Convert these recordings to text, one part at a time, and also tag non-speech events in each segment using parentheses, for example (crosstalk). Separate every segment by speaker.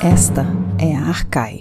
Speaker 1: Esta é a Arcai.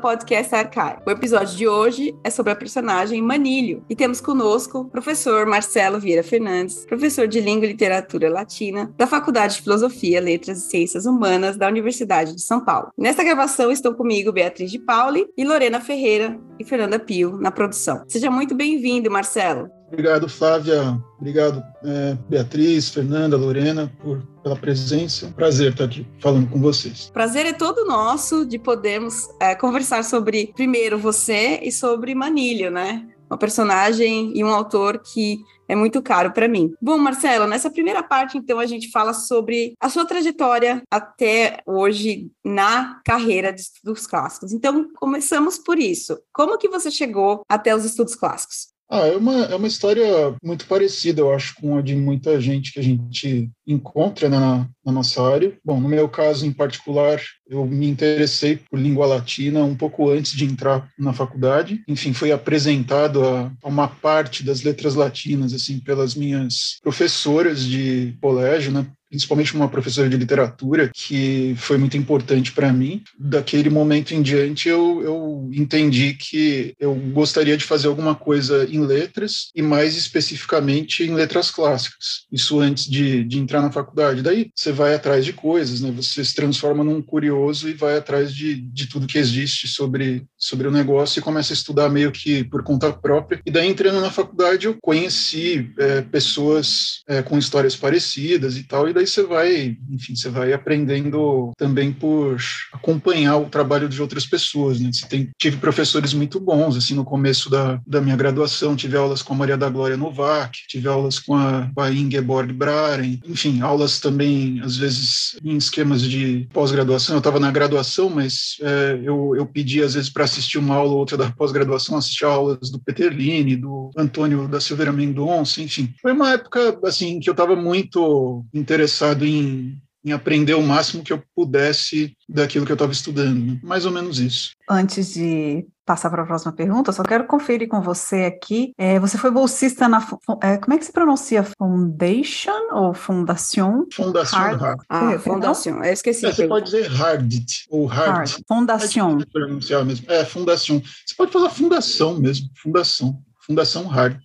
Speaker 2: Podcast Arcai. O episódio de hoje é sobre a personagem Manilho e temos conosco o professor Marcelo Vieira Fernandes, professor de Língua e Literatura Latina da Faculdade de Filosofia, Letras e Ciências Humanas da Universidade de São Paulo. Nesta gravação estão comigo Beatriz de Pauli e Lorena Ferreira e Fernanda Pio na produção. Seja muito bem-vindo, Marcelo.
Speaker 3: Obrigado, Flávia. Obrigado, é, Beatriz, Fernanda, Lorena, por, pela presença. Prazer estar aqui falando com vocês.
Speaker 2: Prazer é todo nosso de podermos é, conversar sobre, primeiro, você e sobre Manilho, né? Uma personagem e um autor que é muito caro para mim. Bom, Marcelo, nessa primeira parte, então, a gente fala sobre a sua trajetória até hoje na carreira de estudos clássicos. Então, começamos por isso. Como que você chegou até os estudos clássicos?
Speaker 3: Ah, é uma, é uma história muito parecida, eu acho, com a de muita gente que a gente encontra na, na nossa área. Bom, no meu caso em particular, eu me interessei por língua latina um pouco antes de entrar na faculdade. Enfim, fui apresentado a, a uma parte das letras latinas, assim, pelas minhas professoras de colégio, né? Principalmente uma professora de literatura, que foi muito importante para mim. Daquele momento em diante, eu, eu entendi que eu gostaria de fazer alguma coisa em letras, e mais especificamente em letras clássicas. Isso antes de, de entrar na faculdade. Daí você vai atrás de coisas, né? você se transforma num curioso e vai atrás de, de tudo que existe sobre, sobre o negócio e começa a estudar meio que por conta própria. E daí, entrando na faculdade, eu conheci é, pessoas é, com histórias parecidas e tal, e daí você vai, enfim, você vai aprendendo também por acompanhar o trabalho de outras pessoas, né? Você tem, tive professores muito bons, assim, no começo da, da minha graduação, tive aulas com a Maria da Glória Novak, tive aulas com a, com a Ingeborg Braren, enfim, aulas também, às vezes, em esquemas de pós-graduação. Eu estava na graduação, mas é, eu, eu pedi, às vezes, para assistir uma aula ou outra da pós-graduação, assistir aulas do Peterlini, do Antônio da Silveira Mendonça, enfim. Foi uma época, assim, que eu estava muito interessado em, em aprender o máximo que eu pudesse daquilo que eu estava estudando. Mais ou menos isso.
Speaker 1: Antes de passar para a próxima pergunta, só quero conferir com você aqui. É, você foi bolsista na. É, como é que se pronuncia? Foundation ou Fundação?
Speaker 3: Fundação Hard. Hard.
Speaker 2: Ah, é, Fundação. Eu esqueci.
Speaker 3: É, você pode dizer Hardit ou Hard. Hard.
Speaker 1: Fundação.
Speaker 3: É pronunciar mesmo. É, Fundação. Você pode falar Fundação mesmo. Fundação. Fundação Hard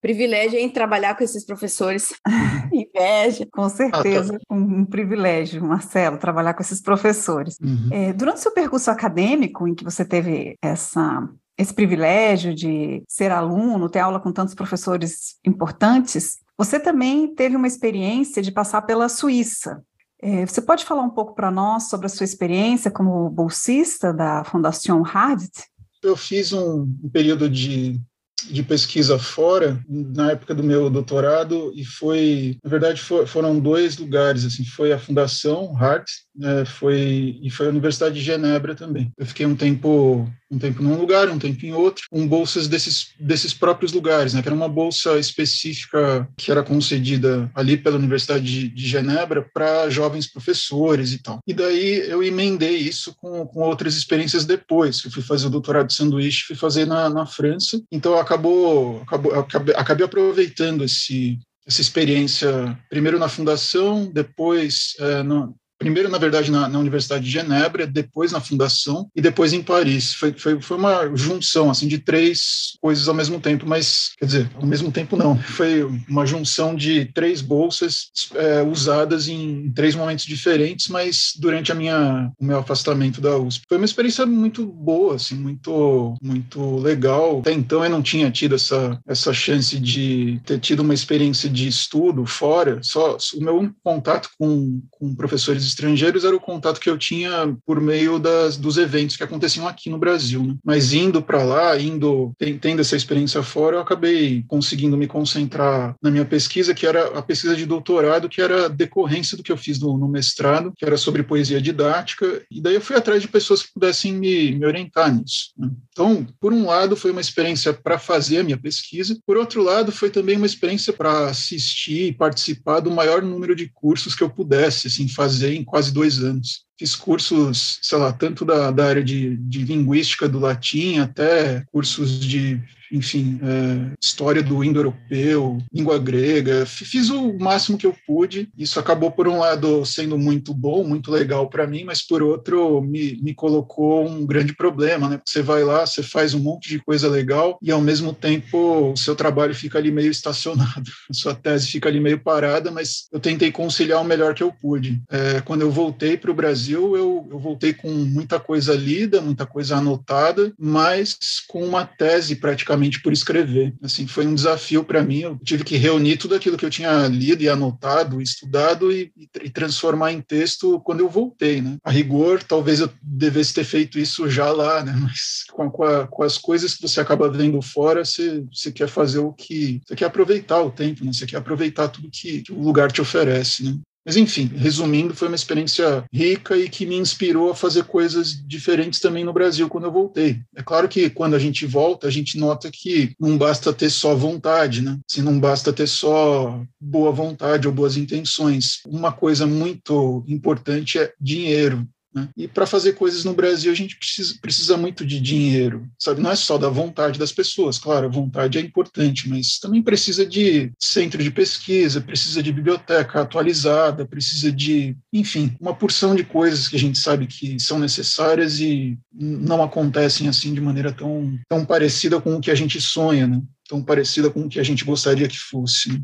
Speaker 2: privilégio em trabalhar com esses professores. (laughs)
Speaker 1: Inveja. Com certeza, ah, tá. um, um, privilégio, Marcelo, trabalhar com esses professores. Uhum. É, durante seu percurso acadêmico, em que você teve essa esse privilégio de ser aluno, ter aula com tantos professores importantes, você também teve uma experiência de passar pela Suíça. É, você pode falar um pouco para nós sobre a sua experiência como bolsista da Fundação Hardit?
Speaker 3: Eu fiz um, um período de de pesquisa fora na época do meu doutorado e foi na verdade for, foram dois lugares assim foi a Fundação Hart né, foi e foi a Universidade de Genebra também. Eu fiquei um tempo um tempo num lugar um tempo em outro com bolsas desses desses próprios lugares né que era uma bolsa específica que era concedida ali pela Universidade de, de Genebra para jovens professores e tal. E daí eu emendei isso com, com outras experiências depois. Eu fui fazer o doutorado de sanduíche fui fazer na, na França. Então acabou, acabou acabei, acabei aproveitando esse, essa experiência primeiro na fundação, depois é, no, primeiro, na verdade, na, na, Universidade de Genebra, depois na Fundação e depois em Paris. Foi, foi, foi uma junção assim de três coisas ao mesmo tempo, mas quer dizer, ao mesmo tempo não. Foi uma junção de três bolsas é, usadas em três momentos diferentes, mas durante a minha o meu afastamento da USP. Foi uma experiência muito boa, assim, muito muito legal. Até então eu não tinha tido essa essa chance de ter tido uma experiência de estudo fora. Só o meu contato com, com professores estrangeiros era o contato que eu tinha por meio das, dos eventos que aconteciam aqui no Brasil. Né? Mas indo para lá, indo tendo essa experiência fora, eu acabei conseguindo me concentrar na minha pesquisa, que era a pesquisa de doutorado, que era decorrência do que eu fiz no, no mestrado, que era sobre poesia didática. E daí eu fui atrás de pessoas que pudessem me, me orientar nisso. Né? Então, por um lado, foi uma experiência para fazer a minha pesquisa, por outro lado, foi também uma experiência para assistir e participar do maior número de cursos que eu pudesse assim, fazer em quase dois anos. Fiz cursos, sei lá, tanto da, da área de, de linguística do latim até cursos de enfim, é, história do indo-europeu, língua grega. Fiz o máximo que eu pude. Isso acabou, por um lado, sendo muito bom, muito legal para mim, mas por outro, me, me colocou um grande problema, né? Você vai lá, você faz um monte de coisa legal e, ao mesmo tempo, o seu trabalho fica ali meio estacionado. (laughs) A sua tese fica ali meio parada, mas eu tentei conciliar o melhor que eu pude. É, quando eu voltei para o Brasil, eu, eu voltei com muita coisa lida, muita coisa anotada, mas com uma tese praticamente por escrever. Assim, foi um desafio para mim. Eu tive que reunir tudo aquilo que eu tinha lido e anotado, estudado e, e, transformar em texto quando eu voltei, né? A rigor, talvez eu devesse ter feito isso já lá, né? (laughs) Mas com, com, a, com as coisas que você acaba vendo fora, você, você quer fazer o que você quer aproveitar o tempo, né? Você quer aproveitar tudo que, que o lugar te oferece, né? Mas, enfim, resumindo, foi uma experiência rica e que me inspirou a fazer coisas diferentes também no Brasil quando eu voltei. É claro que quando a gente volta, a gente nota que não basta ter só vontade, né? Se não basta ter só boa vontade ou boas intenções. Uma coisa muito importante é dinheiro. Né? E para fazer coisas no Brasil, a gente precisa, precisa muito de dinheiro, sabe? Não é só da vontade das pessoas, claro, a vontade é importante, mas também precisa de centro de pesquisa, precisa de biblioteca atualizada, precisa de, enfim, uma porção de coisas que a gente sabe que são necessárias e não acontecem assim de maneira tão, tão parecida com o que a gente sonha, né? Tão parecida com o que a gente gostaria que fosse.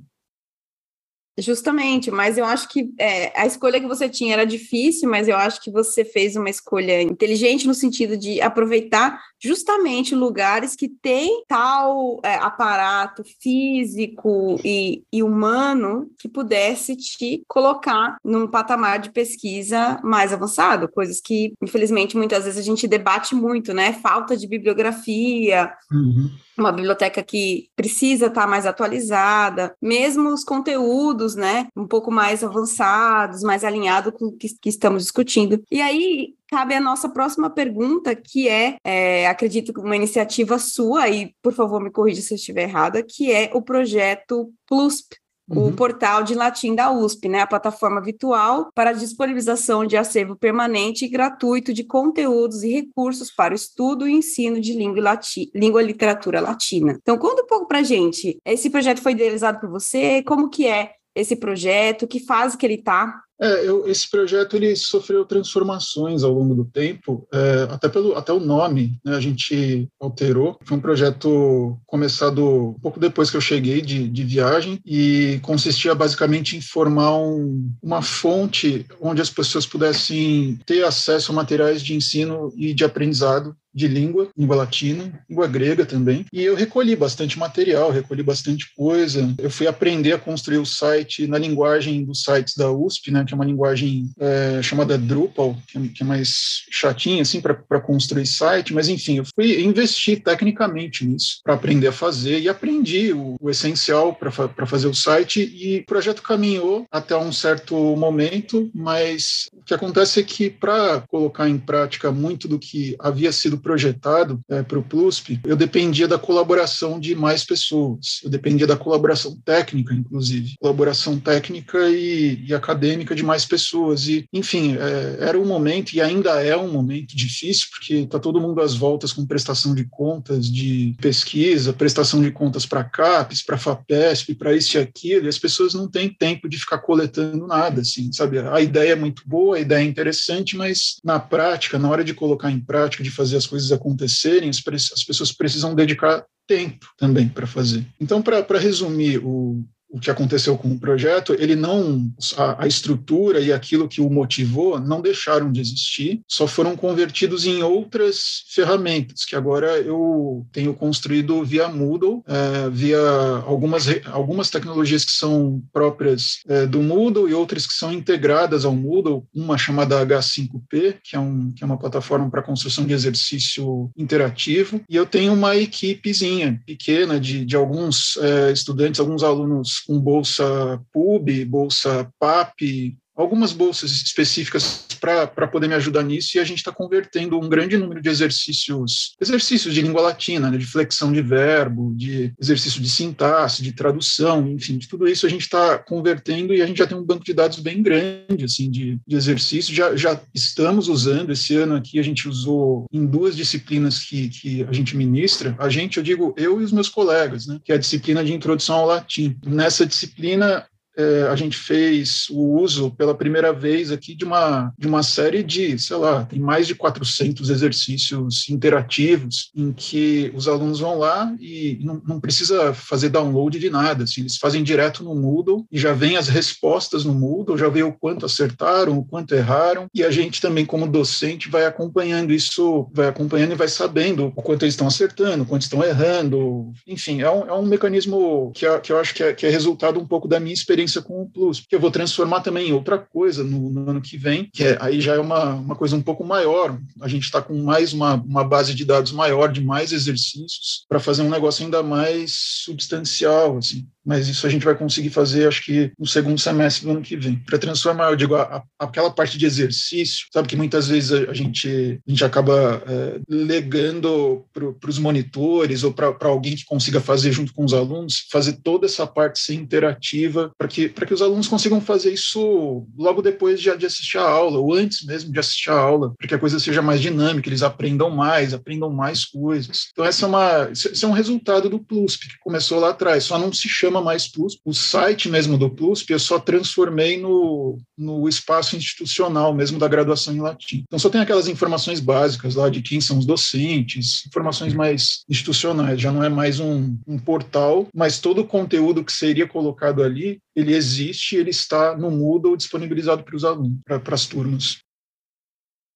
Speaker 2: Justamente, mas eu acho que é, a escolha que você tinha era difícil, mas eu acho que você fez uma escolha inteligente no sentido de aproveitar justamente lugares que têm tal é, aparato físico e, e, humano que pudesse te colocar num patamar de pesquisa mais avançado, coisas que, infelizmente, muitas vezes a gente debate muito, né? Falta de bibliografia. Uhum uma biblioteca que precisa estar mais atualizada, mesmo os conteúdos, né, um pouco mais avançados, mais alinhados com o que, que estamos discutindo. E aí cabe a nossa próxima pergunta, que é, é, acredito que uma iniciativa sua, e por favor me corrija se eu estiver errada, que é o projeto PLUSP, uhum. o portal de latim da USP, né, a plataforma virtual para disponibilização de acervo permanente e gratuito de conteúdos e recursos para o estudo e ensino de língua e, lati língua e literatura latina. Então, conta um pouco para gente. Esse projeto foi idealizado por você? Como que é esse projeto? Que fase que ele está?
Speaker 3: É, eu, esse projeto ele sofreu transformações ao longo do tempo, é, até pelo até o nome, né, a gente alterou. Foi um projeto começado um pouco depois que eu cheguei de, de viagem e consistia basicamente em formar um, uma fonte onde as pessoas pudessem ter acesso a materiais de ensino e de aprendizado de língua, língua latina, língua grega também. E eu recolhi bastante material, recolhi bastante coisa. Eu fui aprender a construir o site na linguagem dos sites da USP, né, que é uma linguagem é, chamada Drupal, que é, que é mais chatinha assim para construir site, mas enfim, eu fui investir tecnicamente nisso para aprender a fazer e aprendi o, o essencial para fazer o site e o projeto caminhou até um certo momento, mas o que acontece é que para colocar em prática muito do que havia sido projetado é, para o PLUSP, eu dependia da colaboração de mais pessoas, eu dependia da colaboração técnica, inclusive, colaboração técnica e, e acadêmica de mais pessoas. E, enfim, é, era um momento, e ainda é um momento difícil, porque está todo mundo às voltas com prestação de contas de pesquisa, prestação de contas para CAPES, para FAPESP, para isso e aquilo, e as pessoas não têm tempo de ficar coletando nada, assim, sabe? A ideia é muito boa, a ideia é interessante, mas na prática, na hora de colocar em prática, de fazer as coisas acontecerem, as, as pessoas precisam dedicar tempo também para fazer. Então, para resumir o, o que aconteceu com o projeto, ele não a, a, estrutura e aquilo que o motivou não deixaram de existir, só foram convertidos em outras ferramentas que agora eu tenho construído via Moodle, é, via algumas algumas tecnologias que são próprias é, do Moodle e outras que são integradas ao Moodle, uma chamada H5P, que é, um, que é uma plataforma para construção de exercício interativo, e eu tenho uma equipezinha pequena de, de alguns é, estudantes, alguns alunos com bolsa PUB, bolsa PAP, algumas bolsas específicas para poder me ajudar nisso e a gente está convertendo um grande número de exercícios, exercícios de língua latina, né, de flexão de verbo, de exercício de sintaxe, de tradução, enfim, de tudo isso a gente está convertendo e a gente já tem um banco de dados bem grande, assim, de, de exercícios. Já, já estamos usando, esse ano aqui a gente usou em duas disciplinas que, que a gente ministra, a gente, eu digo eu e os meus colegas, né, que é a disciplina de introdução ao latim. Nessa disciplina, é, a gente fez o uso pela primeira vez aqui de uma, de uma série de, sei lá, tem mais de 400 exercícios interativos em que os alunos vão lá e não, não precisa fazer download de nada, assim, eles fazem direto no Moodle e já vem as respostas no Moodle, já vê o quanto acertaram, o quanto erraram, e a gente também, como docente, vai acompanhando isso, vai acompanhando e vai sabendo o quanto eles estão acertando, o quanto estão errando, enfim, é um, é um mecanismo que, que eu acho que é, que é resultado um pouco da minha experiência experiência com o Plus, que eu vou transformar também em outra coisa no, no ano que vem, que é, aí já é uma, uma coisa um pouco maior. A gente está com mais uma, uma base de dados maior, de mais exercícios, para fazer um negócio ainda mais substancial, assim mas isso a gente vai conseguir fazer, acho que no segundo semestre do ano que vem. Para transformar, eu digo, a, a, aquela parte de exercício, sabe que muitas vezes a, a gente, a gente acaba é, legando para os monitores ou para alguém que consiga fazer junto com os alunos, fazer toda essa parte ser interativa, para que, que os alunos consigam fazer isso logo depois de, de assistir a aula, ou antes mesmo de assistir a aula, para que a coisa seja mais dinâmica, eles aprendam mais, aprendam mais coisas. Então, essa é uma, esse é um resultado do PLUSP, que começou lá atrás, só não se chama chama mais PLUSP. O site mesmo do PLUSP eu só transformei no, no espaço institucional mesmo da graduação em latim. Então só tem aquelas informações básicas lá de quem são os docentes, informações mais institucionais. Já não é mais um, um portal, mas todo o conteúdo que seria colocado ali, ele existe, ele está no Moodle disponibilizado para os alunos, para as turmas.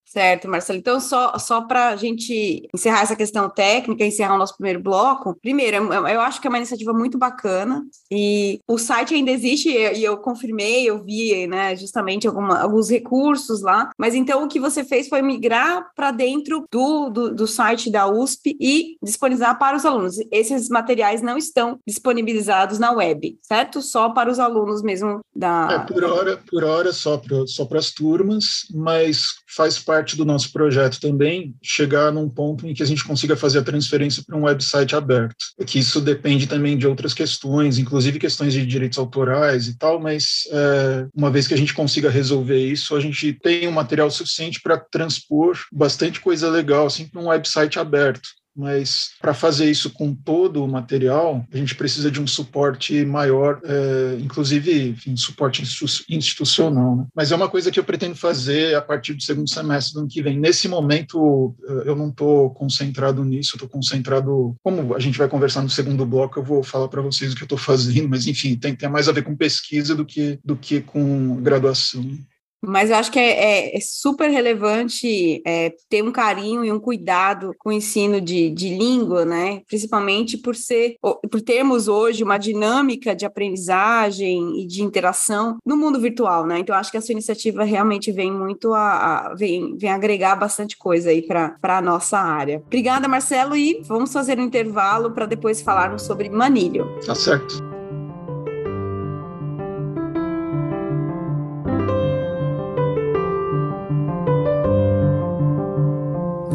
Speaker 2: Certo, Marcelo. Então, só, só para a gente encerrar essa questão técnica, encerrar o nosso primeiro bloco, primeiro, eu acho que é uma iniciativa muito bacana e o site ainda existe e eu confirmei, eu vi né, justamente alguma, alguns recursos lá, mas então o que você fez foi migrar para dentro do, do, do, site da USP e disponibilizar para os alunos. Esses materiais não estão disponibilizados na web, certo? Só para os alunos mesmo da.
Speaker 3: É, por hora, por hora só para só as turmas, mas faz parte parte do nosso projeto também chegar num ponto em que a gente consiga fazer a transferência para um website aberto. É que isso depende também de outras questões, inclusive questões de direitos autorais e tal, mas é, uma vez que a gente consiga resolver isso, a gente tem um material suficiente para transpor bastante coisa legal assim, para um website aberto mas para fazer isso com todo o material, a gente precisa de um suporte maior, é, inclusive, enfim, suporte institucional. Né? Mas é uma coisa que eu pretendo fazer a partir do segundo semestre do ano que vem. Nesse momento, eu não estou concentrado nisso, estou concentrado. Como a gente vai conversar no segundo bloco, eu vou falar para vocês o que eu estou fazendo, mas enfim, tem, tem mais a ver com pesquisa do que, do que com graduação.
Speaker 2: Mas eu acho que é, é, é super relevante é, ter um carinho e um cuidado com o ensino de, de língua, né? Principalmente por ser, por termos hoje uma dinâmica de aprendizagem e de interação no mundo virtual, né? Então acho que a sua iniciativa realmente vem muito a, a vem, vem agregar bastante coisa aí para a nossa área. Obrigada, Marcelo, e vamos fazer um intervalo para depois falarmos sobre manilho.
Speaker 3: Tá certo.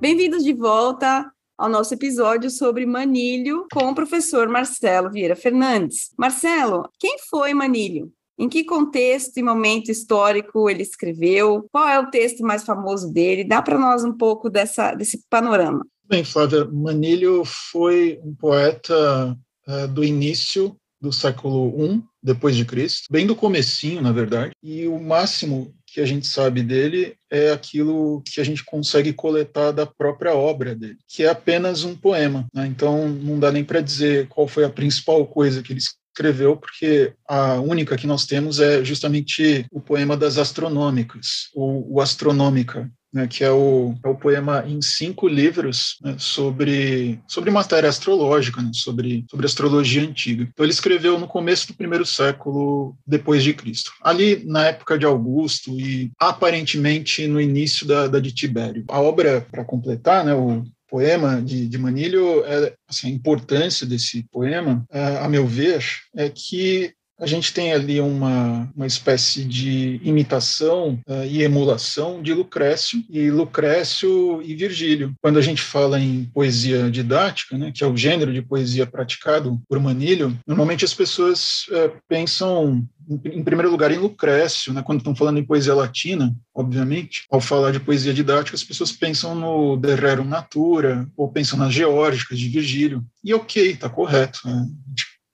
Speaker 2: Bem-vindos de volta ao nosso episódio sobre Manilho com o professor Marcelo Vieira Fernandes. Marcelo, quem foi Manilho? Em que contexto e momento histórico ele escreveu? Qual é o texto mais famoso dele? Dá para nós um pouco dessa, desse panorama.
Speaker 3: Bem, Flávia, Manilho foi um poeta uh, do início do século I depois de Cristo, bem do comecinho, na verdade, e o máximo que a gente sabe dele é aquilo que a gente consegue coletar da própria obra dele, que é apenas um poema. Né? Então, não dá nem para dizer qual foi a principal coisa que ele escreveu, porque a única que nós temos é justamente o poema das astronômicas, ou o Astronômica, né, que é o, é o poema em cinco livros né, sobre, sobre matéria astrológica, né, sobre, sobre astrologia antiga. Então ele escreveu no começo do primeiro século depois de Cristo, ali na época de Augusto e aparentemente no início da, da de Tibério. A obra, para completar, né, o, poema de, de Manilho, é, assim, a importância desse poema, é, a meu ver, é que a gente tem ali uma, uma espécie de imitação uh, e emulação de Lucrécio e Lucrécio e Virgílio. Quando a gente fala em poesia didática, né, que é o gênero de poesia praticado por Manilho, normalmente as pessoas uh, pensam em primeiro lugar, em Lucrécio, né, quando estão falando em poesia latina, obviamente, ao falar de poesia didática, as pessoas pensam no De Rerum Natura, ou pensam nas geórgicas de Virgílio. E ok, está correto. Né?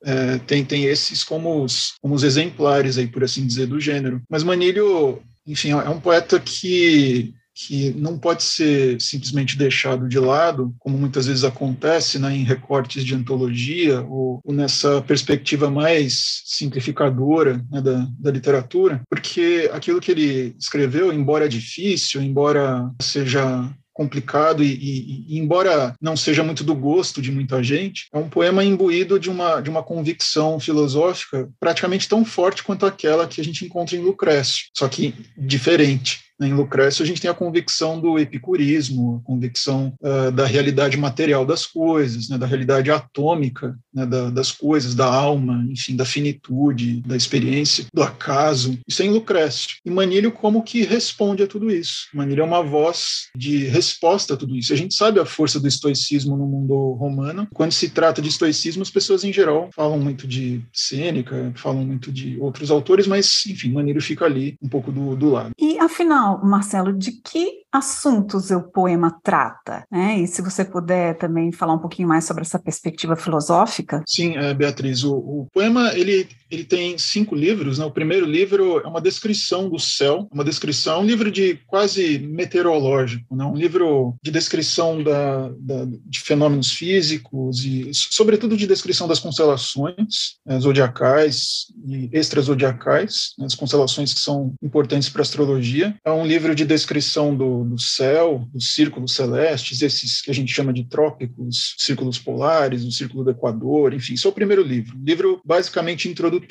Speaker 3: É, tem, tem esses como os, como os exemplares, aí, por assim dizer, do gênero. Mas Manilho, enfim, é um poeta que que não pode ser simplesmente deixado de lado, como muitas vezes acontece né, em recortes de antologia ou, ou nessa perspectiva mais simplificadora né, da, da literatura, porque aquilo que ele escreveu, embora difícil, embora seja complicado e, e, e, embora não seja muito do gosto de muita gente, é um poema imbuído de uma, de uma convicção filosófica praticamente tão forte quanto aquela que a gente encontra em Lucrécio, só que diferente. Em Lucrécio, a gente tem a convicção do epicurismo, a convicção uh, da realidade material das coisas, né, da realidade atômica né, da, das coisas, da alma, enfim, da finitude, da experiência, do acaso. Isso é em Lucrécio. E Manilho como que responde a tudo isso. Manilho é uma voz de resposta a tudo isso. A gente sabe a força do estoicismo no mundo romano. Quando se trata de estoicismo, as pessoas em geral falam muito de Sêneca, falam muito de outros autores, mas, enfim, Manilho fica ali um pouco do, do lado.
Speaker 1: E afinal, Marcelo, de que assuntos o poema trata? Né? E se você puder também falar um pouquinho mais sobre essa perspectiva filosófica?
Speaker 3: Sim, é, Beatriz, o, o, poema ele, ele tem cinco livros. Né? O primeiro livro é uma descrição do céu, uma descrição, um livro de quase meteorológico, né? um livro de descrição da, da, de fenômenos físicos e, sobretudo, de descrição das constelações né, zodiacais e extrazodiacais, né, as constelações que são importantes para a astrologia. É um livro de descrição do, do céu, dos círculos celestes, esses que a gente chama de trópicos, círculos polares, o círculo do Equador, enfim, isso é o primeiro livro. Um livro basicamente introdutório.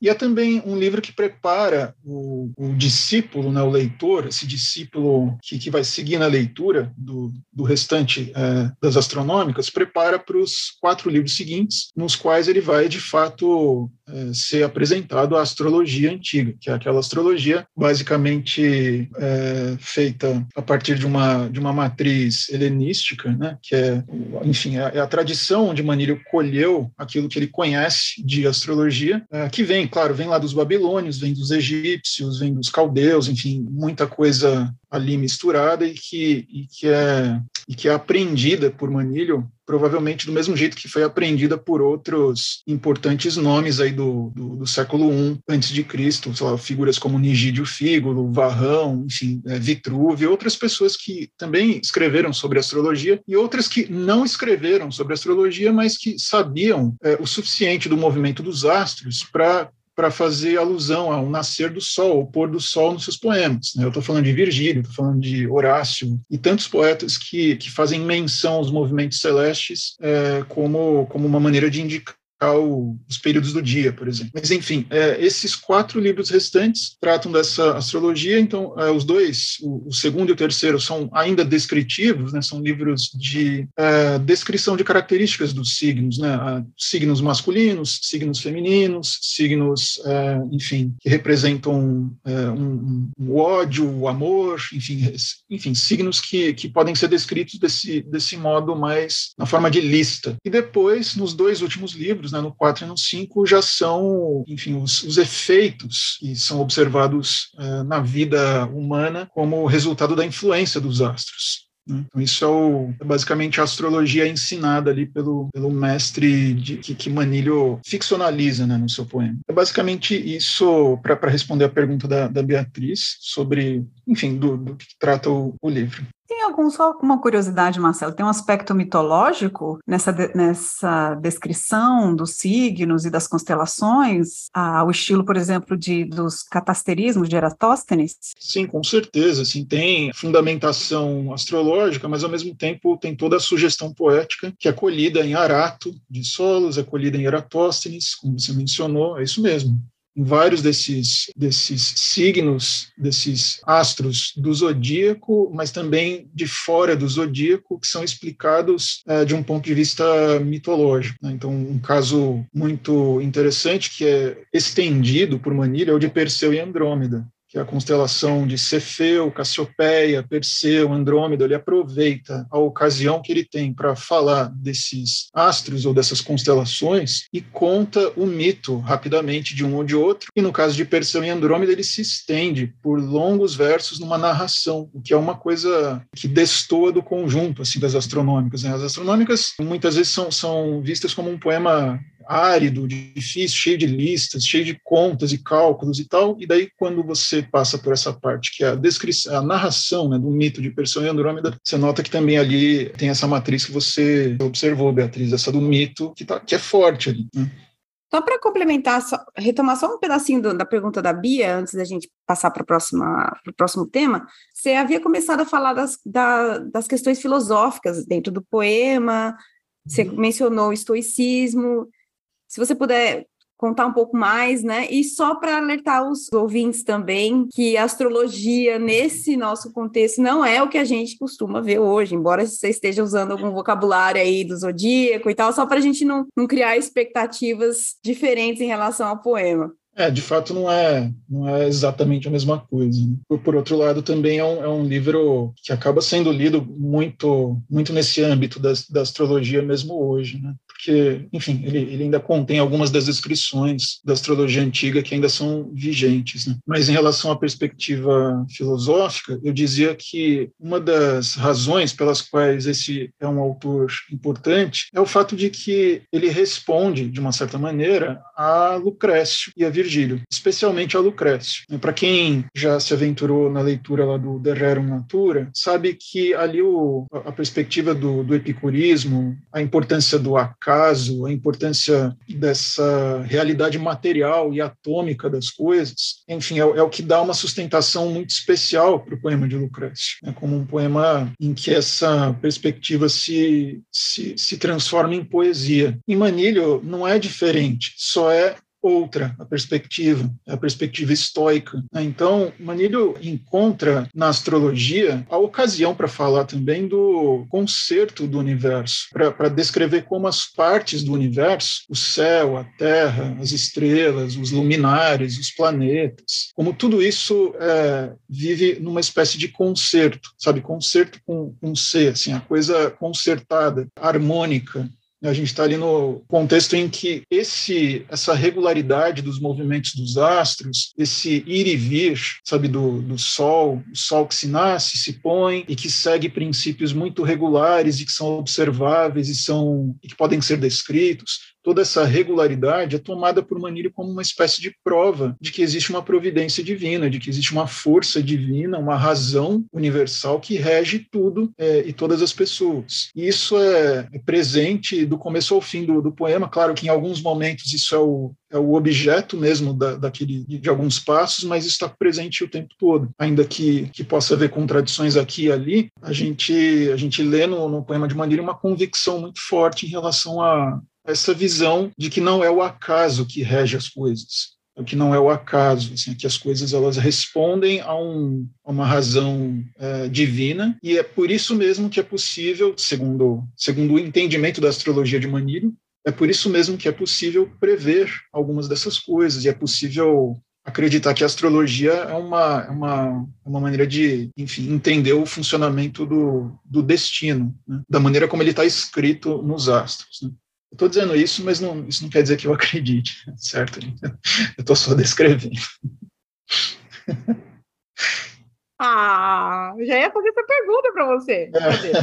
Speaker 3: E é também um livro que prepara o, o discípulo, né, o leitor, esse discípulo que, que vai seguir na leitura do, do restante é, das astronômicas, prepara para os quatro livros seguintes, nos quais ele vai, de fato, é, ser apresentado a astrologia antiga, que é aquela astrologia basicamente é, feita a partir de uma, de uma matriz helenística, né, que é, enfim, é, é a tradição onde Manilho colheu aquilo que ele conhece de astrologia, é, que vem, claro, vem lá dos babilônios, vem dos egípcios, vem dos caldeus, enfim, muita coisa ali misturada e que, e que, é, e que é aprendida por Manilho provavelmente do mesmo jeito que foi aprendida por outros importantes nomes aí do, do, do século I antes de Cristo, lá, figuras como Nigídio Fígolo, Varrão, enfim, é, Vitrúvio, outras pessoas que também escreveram sobre astrologia e outras que não escreveram sobre astrologia, mas que sabiam é, o suficiente do movimento dos astros para para fazer alusão ao nascer do sol, ao pôr do sol nos seus poemas. Né? Eu estou falando de Virgílio, estou falando de Horácio e tantos poetas que, que fazem menção aos movimentos celestes é, como, como uma maneira de indicar os períodos do dia, por exemplo. Mas, enfim, é, esses quatro livros restantes tratam dessa astrologia, então, é, os dois, o, o, segundo e o terceiro, são ainda descritivos, né, são livros de é, descrição de características dos signos, né, signos masculinos, signos femininos, signos, é, enfim, que representam é, um, um, o ódio, o amor, enfim, enfim signos que, que podem ser descritos desse, desse modo mais na forma de lista. E depois, nos dois últimos livros, né, no 4 e no 5, já são, enfim, os, os efeitos que são observados uh, na vida humana como resultado da influência dos astros. Né. Então, isso é, o, é, basicamente a astrologia ensinada ali pelo, pelo mestre de, que, que Manilho ficcionaliza né, no seu poema. É basicamente isso para responder a pergunta da, da Beatriz sobre, enfim, do, do que trata o, o livro.
Speaker 1: Tem algum, só uma curiosidade, Marcelo, tem um aspecto mitológico nessa, nessa descrição dos signos e das constelações, ao estilo, por exemplo, de, dos catasterismos de Eratóstenes?
Speaker 3: Sim, com certeza, assim, tem fundamentação astrológica, mas ao mesmo tempo tem toda a sugestão poética que é acolhida em Arato, de Solos, é acolhida em Eratóstenes, como você mencionou, é isso mesmo em vários desses, desses signos, desses astros do zodíaco, mas também de fora do zodíaco, que são explicados é, de um ponto de vista mitológico. Né? Então, um caso muito interessante que é estendido por Manilha é o de Perseu e Andrômeda que é a constelação de Cefeu, Cassiopeia, Perseu, Andrômeda, ele aproveita a ocasião que ele tem para falar desses astros ou dessas constelações e conta o mito rapidamente de um ou de outro. E no caso de Perseu e Andrômeda, ele se estende por longos versos numa narração, o que é uma coisa que destoa do conjunto assim das astronômicas. Né? As astronômicas muitas vezes são, são vistas como um poema árido, difícil, cheio de listas, cheio de contas e cálculos e tal. E daí, quando você passa por essa parte, que é a descrição, a narração né, do mito de Perseu e Andrômeda, você nota que também ali tem essa matriz que você observou, Beatriz, essa do mito, que, tá, que é forte ali. Né?
Speaker 2: Só para complementar, só, retomar só um pedacinho do, da pergunta da Bia, antes da gente passar para o próximo tema, você havia começado a falar das, da, das questões filosóficas dentro do poema, você uhum. mencionou o estoicismo, se você puder contar um pouco mais, né? E só para alertar os ouvintes também que a astrologia nesse nosso contexto não é o que a gente costuma ver hoje, embora você esteja usando algum vocabulário aí do zodíaco e tal, só para a gente não, não criar expectativas diferentes em relação ao poema.
Speaker 3: É, de fato não é, não é exatamente a mesma coisa. Por, por outro lado, também é um, é um, livro que acaba sendo lido muito, muito nesse âmbito da, da astrologia mesmo hoje, né? Porque, enfim, ele, ele, ainda contém algumas das descrições da astrologia antiga que ainda são vigentes. Né? Mas em relação à perspectiva filosófica, eu dizia que uma das razões pelas quais esse é um autor importante é o fato de que ele responde, de uma certa maneira, a Lucrécio e a Virgílio, especialmente a Lucrécio. Para quem já se aventurou na leitura lá do De Rerum Natura, sabe que ali o, a perspectiva do, do epicurismo, a importância do acaso, a importância dessa realidade material e atômica das coisas, enfim, é, é o que dá uma sustentação muito especial para o poema de Lucrécio, é como um poema em que essa perspectiva se, se, se transforma em poesia. Em Manilho não é diferente, só é outra, a perspectiva, a perspectiva estoica. Né? Então, Manilho encontra na astrologia a ocasião para falar também do concerto do universo, para descrever como as partes do universo, o céu, a terra, as estrelas, os luminares, os planetas, como tudo isso é, vive numa espécie de concerto, sabe? Concerto com um C, assim, a coisa concertada, harmônica, a gente está ali no contexto em que esse, essa regularidade dos movimentos dos astros, esse ir e vir, sabe, do, do Sol, o Sol que se nasce, se põe e que segue princípios muito regulares e que são observáveis e são e que podem ser descritos, toda essa regularidade é tomada por Manilho como uma espécie de prova de que existe uma providência divina, de que existe uma força divina, uma razão universal que rege tudo é, e todas as pessoas. Isso é, é presente do começo ao fim do, do, poema. Claro que em alguns momentos isso é o, é o objeto mesmo da, daquele, de alguns passos, mas está presente o tempo todo. Ainda que, que possa haver contradições aqui e ali, a gente, a gente lê no, no poema de Manilho uma convicção muito forte em relação a essa visão de que não é o acaso que rege as coisas, que não é o acaso, assim, que as coisas elas respondem a, um, a uma razão é, divina e é por isso mesmo que é possível, segundo segundo o entendimento da astrologia de Manilho, é por isso mesmo que é possível prever algumas dessas coisas e é possível acreditar que a astrologia é uma, é uma, é uma maneira de, enfim, entender o funcionamento do, do destino, né? da maneira como ele está escrito nos astros. Né? Estou dizendo isso, mas não, isso não quer dizer que eu acredite, (laughs) certo? Eu estou só descrevendo. (laughs)
Speaker 2: Ah, já ia fazer essa pergunta para você. Brincadeira.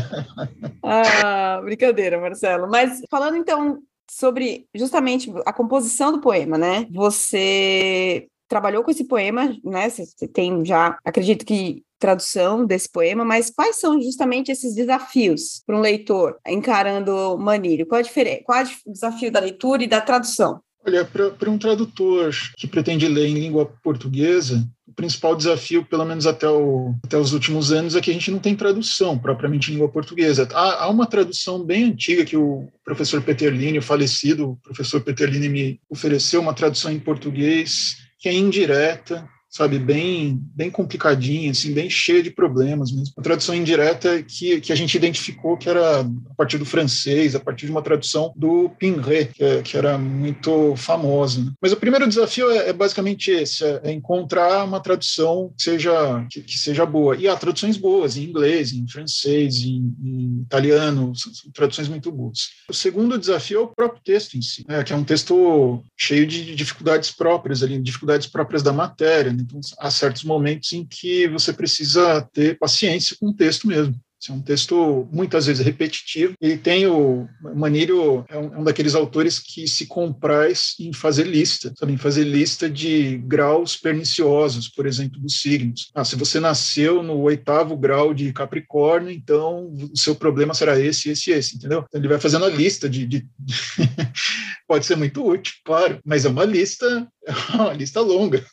Speaker 2: (laughs) ah, brincadeira, Marcelo. Mas falando então sobre justamente a composição do poema, né? Você trabalhou com esse poema, né? Você tem já, acredito que tradução desse poema, mas quais são justamente esses desafios para um leitor encarando Manilho? Qual, diferença, qual é o desafio da leitura e da tradução?
Speaker 3: Olha, para um tradutor que pretende ler em língua portuguesa, o principal desafio, pelo menos até, o, até os últimos anos, é que a gente não tem tradução propriamente em língua portuguesa. Há, há uma tradução bem antiga que o professor Peterlini, o falecido professor Peterlini, me ofereceu, uma tradução em português que é indireta, sabe, bem, bem complicadinha, assim, bem cheia de problemas mesmo. A tradução indireta que, que a gente identificou que era a partir do francês, a partir de uma tradução do Pinré, que, é, que era muito famosa. Né? Mas o primeiro desafio é, é basicamente esse, é, é, encontrar uma tradução que seja, que, que, seja boa. E há traduções boas em inglês, em francês, em, em italiano, são, são, traduções muito boas. O segundo desafio é o próprio texto em si, né, que é um texto cheio de dificuldades próprias ali, dificuldades próprias da matéria, Então, há certos momentos em que você precisa ter paciência com o texto mesmo. É um texto muitas vezes repetitivo. Ele tem o Manírio é um, é um, daqueles autores que se compraz em fazer lista, sabe? em fazer lista de graus perniciosos, por exemplo, dos signos. Ah, se você nasceu no oitavo grau de Capricórnio, então o seu problema será esse, esse, esse, entendeu? Então, ele vai fazendo a lista de, de... (laughs) pode ser muito útil, claro, mas é uma lista, (laughs) é uma lista longa.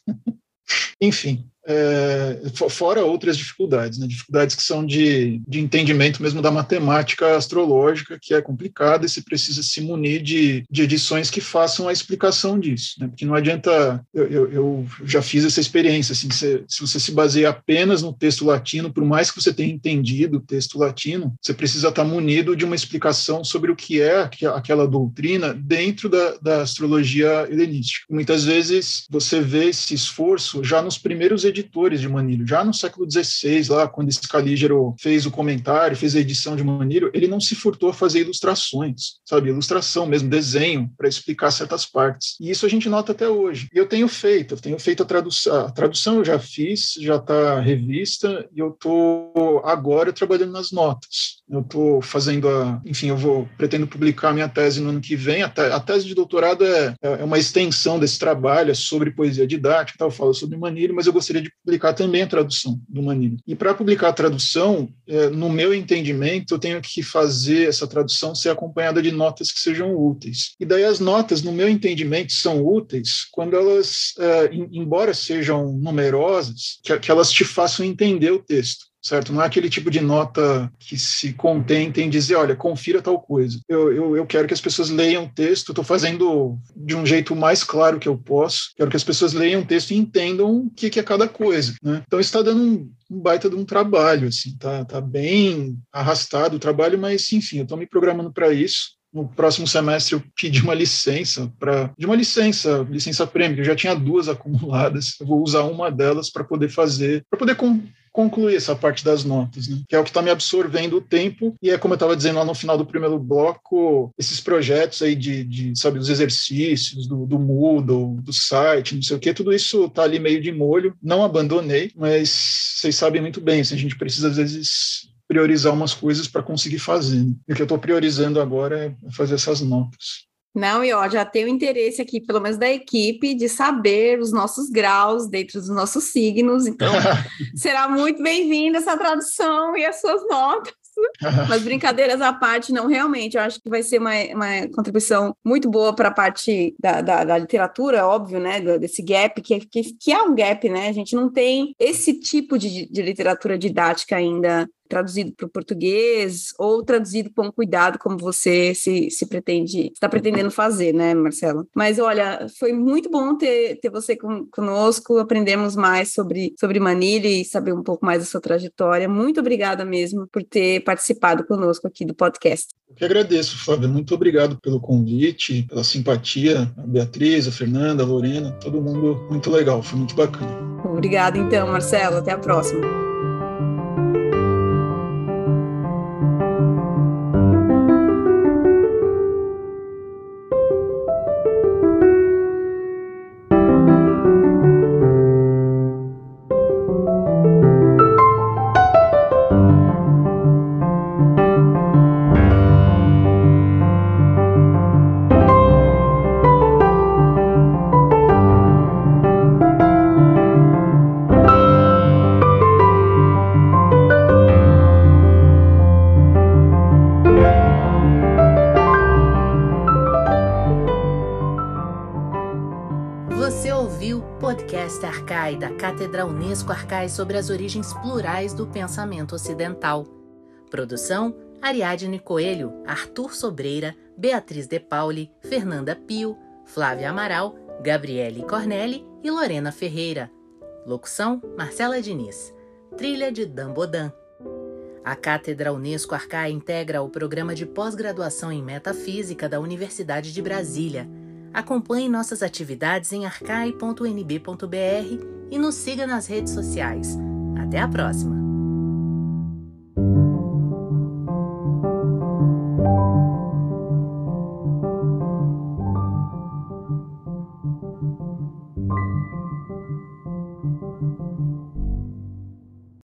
Speaker 3: Enfim, é, fora outras dificuldades, né? dificuldades que são de, de entendimento mesmo da matemática astrológica, que é complicada e se precisa se munir de, de edições que façam a explicação disso, né? porque não adianta, eu, eu, eu, já fiz essa experiência, assim, se, se você se baseia apenas no texto latino, por mais que você tenha entendido o texto latino, você precisa estar munido de uma explicação sobre o que é aquela doutrina dentro da, da astrologia helenística. Muitas vezes você vê esse esforço já nos primeiros editores de Manilho. Já no século XVI, lá, quando Scalígero fez o comentário, fez a edição de Manilho, ele não se furtou a fazer ilustrações, sabe? Ilustração mesmo, desenho, para explicar certas partes. E isso a gente nota até hoje. E eu tenho feito, eu tenho feito a tradução. A tradução eu já fiz, já está revista, e eu estou agora trabalhando nas notas. Eu estou fazendo a. Enfim, eu vou pretendo publicar minha tese no ano que vem. A, te, a tese de doutorado é, é uma extensão desse trabalho, é sobre poesia didática, tal, eu falo sobre Manilho, mas eu gostaria de publicar também a tradução do Manilho. E para publicar a tradução, é, no meu entendimento, eu tenho que fazer essa tradução ser acompanhada de notas que sejam úteis. E daí as notas, no meu entendimento, são úteis quando elas, é, embora sejam numerosas, que, que elas te façam entender o texto certo? Não é aquele tipo de nota que se contenta em dizer, olha, confira tal coisa. Eu, eu, eu quero que as pessoas leiam o texto, estou fazendo de um jeito mais claro que eu posso, quero que as pessoas leiam o texto e entendam o que, que é cada coisa, né? Então está dando um, um, baita de um trabalho, assim, tá, tá bem arrastado o trabalho, mas enfim, eu estou me programando para isso no próximo semestre eu pedi uma licença para de uma licença, licença prêmio, eu já tinha duas (laughs) acumuladas. Eu vou usar uma delas para poder fazer, para poder com, concluir essa parte das notas, né? que é o que está me absorvendo o tempo, e é como eu estava dizendo lá no final do primeiro bloco, esses projetos aí de, de sabe, os exercícios do, do Moodle, do site, não sei o que, tudo isso está ali meio de molho, não abandonei, mas vocês sabem muito bem, assim, a gente precisa às vezes priorizar umas coisas para conseguir fazer. Né? E o que eu estou priorizando agora é fazer essas notas.
Speaker 2: Não, e ó, já tenho interesse aqui, pelo menos da equipe, de saber os nossos graus dentro dos nossos signos. Então, (laughs) será muito bem-vinda essa tradução e as suas notas. (laughs) Mas brincadeiras à parte, não, realmente, eu acho que vai ser uma, uma contribuição muito boa para a parte da, da, da, literatura, óbvio, né? Desse gap, que, que, que é um gap, né? A gente não tem esse tipo de, de literatura didática ainda traduzido para o português ou traduzido com cuidado, como você se, se pretende, está pretendendo fazer, né, Marcelo? Mas olha, foi muito bom ter, ter você com, conosco, aprendemos mais sobre, sobre Manilha e saber um pouco mais da sua trajetória. Muito obrigada mesmo por ter participado conosco aqui do podcast.
Speaker 3: Eu que agradeço, Flávia. Muito obrigado pelo convite, pela simpatia. A Beatriz, a Fernanda, a Lorena, todo mundo muito legal, foi muito bacana.
Speaker 2: Obrigada, então, Marcelo. Até a próxima.
Speaker 4: Cátedra Unesco Arcais sobre as origens plurais do pensamento ocidental. Produção: Ariadne Coelho, Arthur Sobreira, Beatriz De Pauli, Fernanda Pio, Flávia Amaral, Gabriele Cornelli e Lorena Ferreira. Locução: Marcela Diniz. Trilha de Dan Bodan. A Cátedra Unesco Arcai integra o programa de pós-graduação em Metafísica da Universidade de Brasília. Acompanhe nossas atividades em arcai.nb.br e nos siga nas redes sociais. Até a próxima!